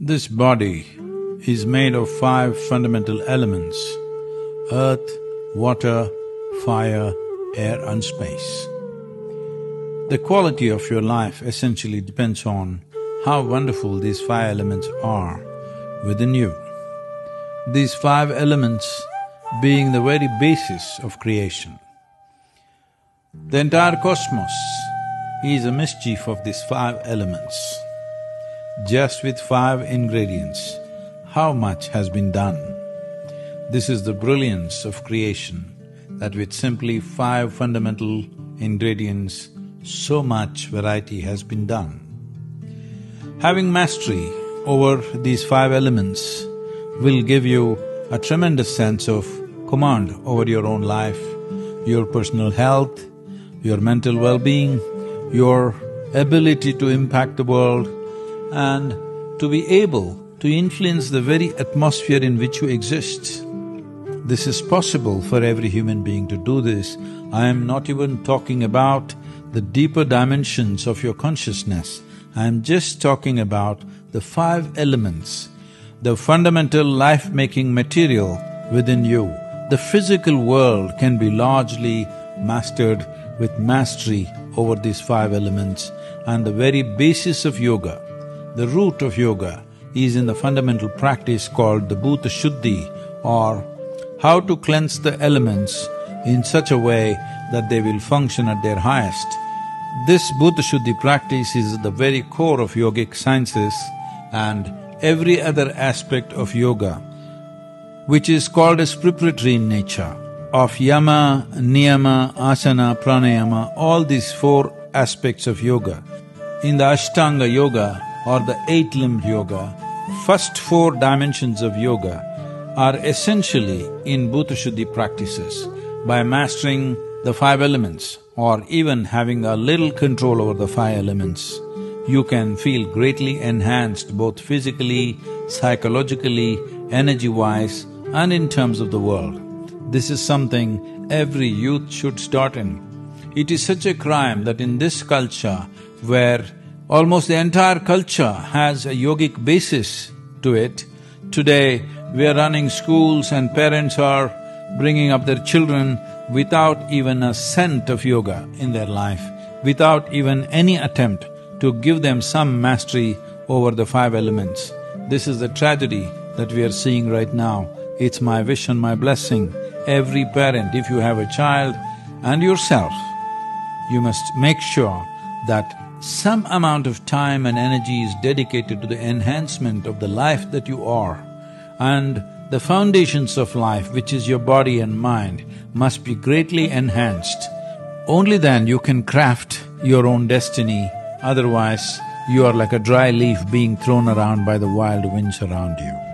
This body is made of five fundamental elements earth, water, fire, air and space. The quality of your life essentially depends on how wonderful these five elements are within you. These five elements being the very basis of creation. The entire cosmos is a mischief of these five elements. Just with five ingredients, how much has been done? This is the brilliance of creation, that with simply five fundamental ingredients, so much variety has been done. Having mastery over these five elements will give you a tremendous sense of command over your own life, your personal health, your mental well-being, your ability to impact the world and to be able to influence the very atmosphere in which you exist. This is possible for every human being to do this. I am not even talking about the deeper dimensions of your consciousness. I am just talking about the five elements, the fundamental life-making material within you. The physical world can be largely mastered with mastery over these five elements and the very basis of yoga, the root of yoga is in the fundamental practice called the Bhuta Shuddhi or how to cleanse the elements in such a way that they will function at their highest. This Bhuta Shuddhi practice is the very core of yogic sciences and every other aspect of yoga, which is called as preparatory in nature of yama, niyama, asana, pranayama, all these four aspects of yoga. In the Ashtanga yoga or the eight-limbed yoga, first four dimensions of yoga are essentially in Bhuta practices. By mastering the five elements or even having a little control over the five elements, you can feel greatly enhanced both physically, psychologically, energy-wise and in terms of the world. This is something every youth should start in. It is such a crime that in this culture, where almost the entire culture has a yogic basis to it, today we are running schools and parents are bringing up their children without even a scent of yoga in their life, without even any attempt to give them some mastery over the five elements. This is the tragedy that we are seeing right now. It's my wish and my blessing every parent, if you have a child and yourself, you must make sure that some amount of time and energy is dedicated to the enhancement of the life that you are. And the foundations of life, which is your body and mind, must be greatly enhanced. Only then you can craft your own destiny, otherwise you are like a dry leaf being thrown around by the wild winds around you.